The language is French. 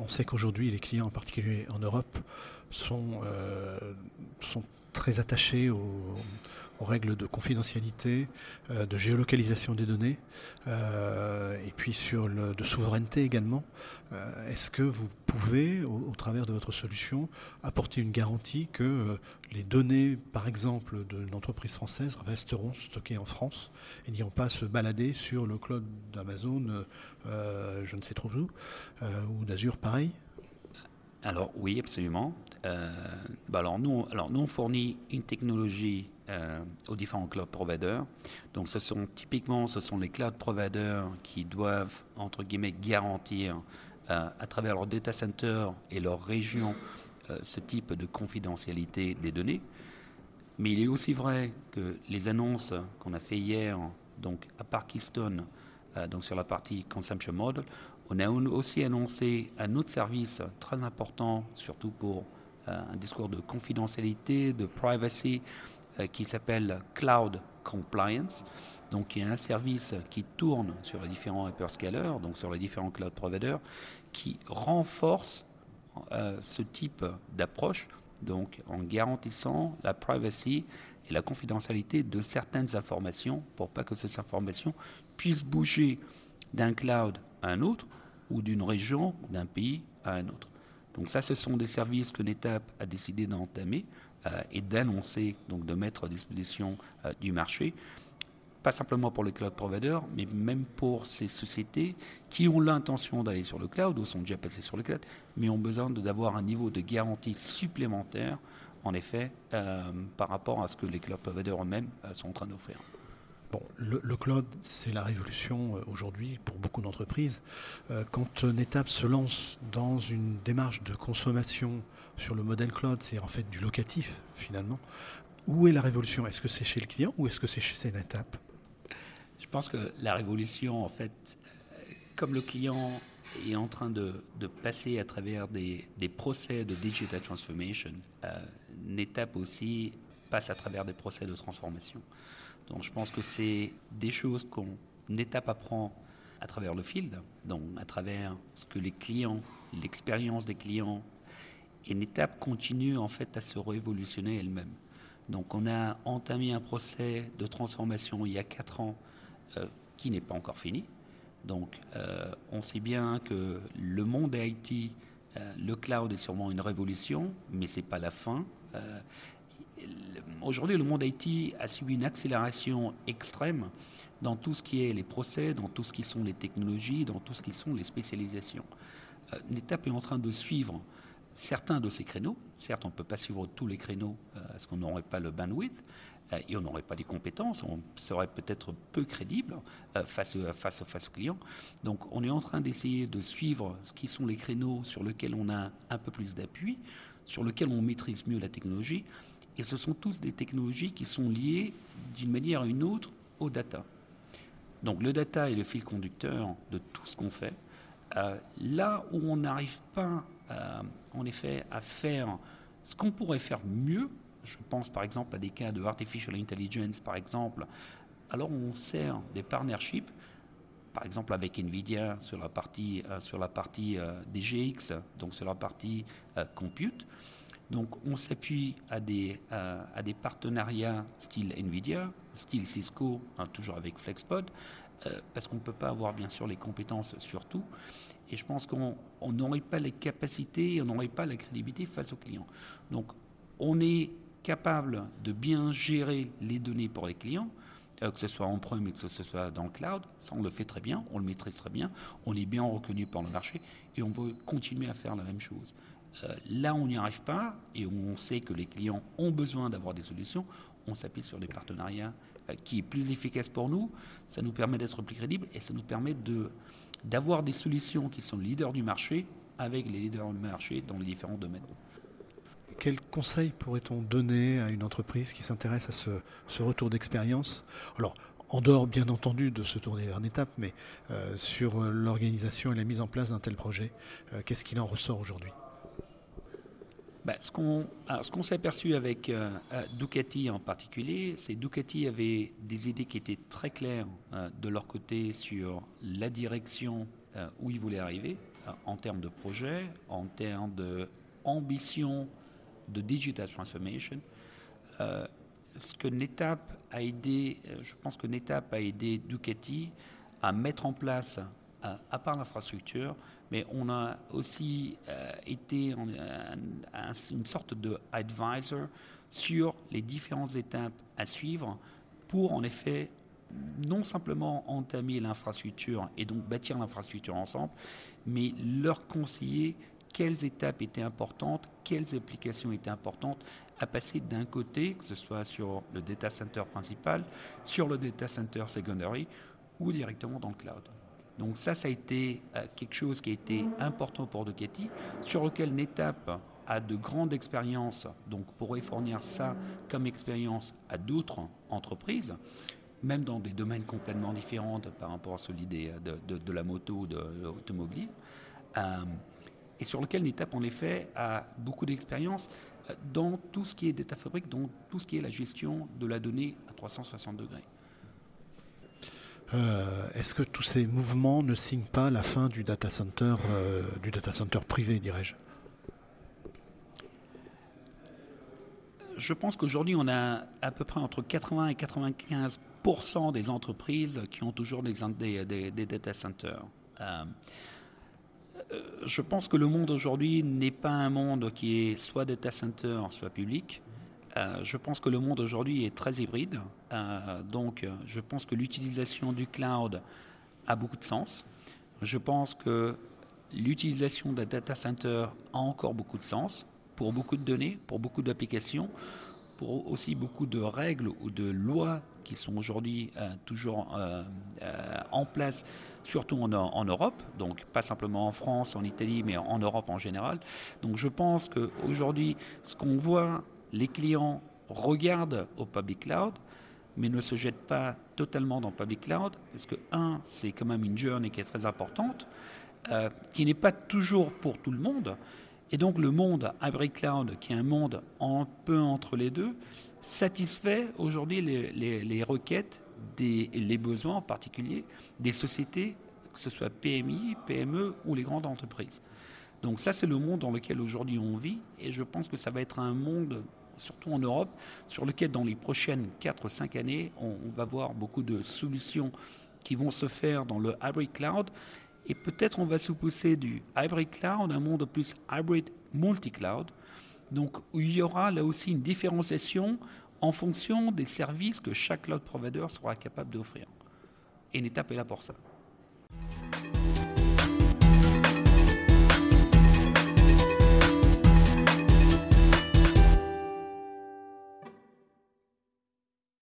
on sait qu'aujourd'hui, les clients, en particulier en Europe, sont, sont très attachés aux, règles de confidentialité, euh, de géolocalisation des données, euh, et puis sur de souveraineté également. Euh, est-ce que vous pouvez, au, travers de votre solution, apporter une garantie que les données, par exemple, d'une entreprise française resteront stockées en France et n'iront pas se balader sur le cloud d'Amazon, je ne sais trop où, ou d'Azure pareil? Alors oui, absolument. Euh, bah alors, nous, alors nous, on fournit une technologie euh, aux différents cloud providers. Donc ce sont typiquement ce sont les cloud providers qui doivent entre guillemets garantir euh, à travers leur data center et leur région ce type de confidentialité des données. Mais il est aussi vrai que les annonces qu'on a fait hier, donc à Parkiston, donc sur la partie consumption model, on a aussi annoncé un autre service très important, surtout pour euh, un discours de confidentialité, de privacy, euh, qui s'appelle Cloud Compliance. Donc, il y a un service qui tourne sur les différents hyperscalers, donc sur les différents cloud providers, qui renforce euh, ce type d'approche, donc en garantissant la privacy et la confidentialité de certaines informations pour pas que ces informations puissent bouger d'un cloud à un autre ou d'une région, d'un pays à un autre. Donc ça, ce sont des services que l'ETAP a décidé d'entamer euh, et d'annoncer, donc de mettre à disposition euh, du marché, pas simplement pour les cloud providers, mais même pour ces sociétés qui ont l'intention d'aller sur le cloud ou sont déjà passées sur le cloud, mais ont besoin d'avoir un niveau de garantie supplémentaire, en effet, euh, par rapport à ce que les cloud providers eux-mêmes sont en train d'offrir. Bon, le, cloud, c'est la révolution euh, aujourd'hui pour beaucoup d'entreprises. Euh, quand une étape se lance dans une démarche de consommation sur le modèle cloud, c'est en fait du locatif finalement. Où est la révolution? Est-ce que c'est chez le client ou est-ce que c'est chez une étape? Je pense que la révolution, en fait, euh, comme le client est en train de, passer à travers des, procès de digital transformation, une étape aussi passe à travers des procès de transformation. Donc je pense que c'est des choses qu'on étape apprend à travers le field, donc à travers ce que les clients, l'expérience des clients, et une étape continue en fait à se révolutionner elle-même. Donc on a entamé un procès de transformation il y a quatre ans euh, qui n'est pas encore fini. Donc euh, on sait bien que le monde IT, euh, le cloud est sûrement une révolution, mais ce n'est pas la fin aujourd'hui, le monde IT a subi une accélération extrême dans tout ce qui est les procès, dans tout ce qui sont les technologies, dans tout ce qui sont les spécialisations. Euh, L'étape est en train de suivre certains de ces créneaux. Certes, on ne peut pas suivre tous les créneaux euh, parce qu'on n'aurait pas le bandwidth euh, et on n'aurait pas les compétences, on serait peut-être peu crédible face, face, face aux clients. Donc on est en train d'essayer de suivre ce qui sont les créneaux sur lesquels on a un peu plus d'appui, sur lesquels on maîtrise mieux la technologie et ce sont tous des technologies qui sont liées d'une manière ou une autre au data. Donc le data est le fil conducteur de tout ce qu'on fait. Euh, là où on n'arrive pas, euh, en effet, à faire ce qu'on pourrait faire mieux, je pense par exemple à des cas de artificial intelligence, par exemple, alors on sert des partnerships, par exemple avec Nvidia sur la partie, euh, sur la partie DGX, donc sur la partie compute. Donc on s'appuie à des, partenariats style Nvidia, style Cisco, hein, toujours avec FlexPod, euh, parce qu'on ne peut pas avoir bien sûr les compétences sur tout. Et je pense qu'on n'aurait pas les capacités, on n'aurait pas la crédibilité face aux clients. Donc on est capable de bien gérer les données pour les clients, euh, que ce soit en prem et que ce soit dans le cloud, ça on le fait très bien, on le maîtrise très bien, on est bien reconnu par le marché et on veut continuer à faire la même chose. Euh, là, on n'y arrive pas et on sait que les clients ont besoin d'avoir des solutions. On s'appuie sur des partenariats euh, qui est plus efficace pour nous. Ça nous permet d'être plus crédibles et ça nous permet d'avoir des solutions qui sont leaders du marché avec les leaders du marché dans les différents domaines. Quel conseil pourrait-on donner à une entreprise qui s'intéresse à ce, retour d'expérience? Alors, en dehors bien entendu de se tourner vers une étape, mais euh, sur l'organisation et la mise en place d'un tel projet, qu'est-ce qu'il en ressort aujourd'hui? Bah, ce qu'on s'est aperçu avec euh, euh, Ducati en particulier, c'est que Ducati avait des idées qui étaient très claires euh, de leur côté sur la direction où ils voulaient arriver. en termes de projet, en termes d'ambition de digital transformation. ce que NetApp a aidé, je pense que NetApp a aidé Ducati à mettre en place, à part l'infrastructure, mais on a aussi été une sorte de advisor sur les différentes étapes à suivre pour en effet non simplement entamer l'infrastructure et donc bâtir l'infrastructure ensemble, mais leur conseiller quelles étapes étaient importantes, quelles applications étaient importantes à passer d'un côté, que ce soit sur le data center principal, sur le data center secondary ou directement dans le cloud. Donc ça, ça a été euh, quelque chose qui a été important pour Ducati, sur lequel NetApp a de grandes expériences, donc pourrait fournir ça comme expérience à d'autres entreprises, même dans des domaines complètement différents par rapport à celui de, de, la moto ou de, l'automobile, euh, et sur lequel NetApp en effet a beaucoup d'expérience euh, dans tout ce qui est data fabric, dans tout ce qui est la gestion de la donnée à 360 degrés. Euh, est-ce que tous ces mouvements ne signent pas la fin du data center, du data center privé, dirais-je? Je pense qu'aujourd'hui, on a à peu près entre 80 et 95% des entreprises qui ont toujours des, data centers. Euh, euh, je pense que le monde aujourd'hui n'est pas un monde qui est soit data center, soit public. Euh, je pense que le monde aujourd'hui est très hybride. donc, je pense que l'utilisation du cloud a beaucoup de sens. Je pense que l'utilisation d'un data center a encore beaucoup de sens pour beaucoup de données, pour beaucoup d'applications, pour aussi beaucoup de règles ou de lois qui sont aujourd'hui euh, toujours euh, euh, en place, surtout en, en, Europe, donc pas simplement en France, en Italie, mais en Europe en général. Donc je pense qu'aujourd'hui, ce qu'on voit, les clients regardent au public cloud, mais ne se jettent pas totalement dans public cloud, parce que, un, c'est quand même une journey qui est très importante, qui n'est pas toujours pour tout le monde, et donc le monde hybrid cloud, qui est un monde un peu entre les deux, satisfait aujourd'hui les, requêtes, des, les besoins en particulier des sociétés, que ce soit PMI, PME ou les grandes entreprises. Donc ça, c'est le monde dans lequel aujourd'hui on vit, et je pense que ça va être un monde, surtout en Europe, sur lequel dans les prochaines 4-5 années, on, va voir beaucoup de solutions qui vont se faire dans le hybrid cloud et peut-être on va se pousser du hybrid cloud à un monde plus hybrid multi-cloud. Donc où il y aura là aussi une différenciation en fonction des services que chaque cloud provider sera capable d'offrir. Et une étape est là pour ça.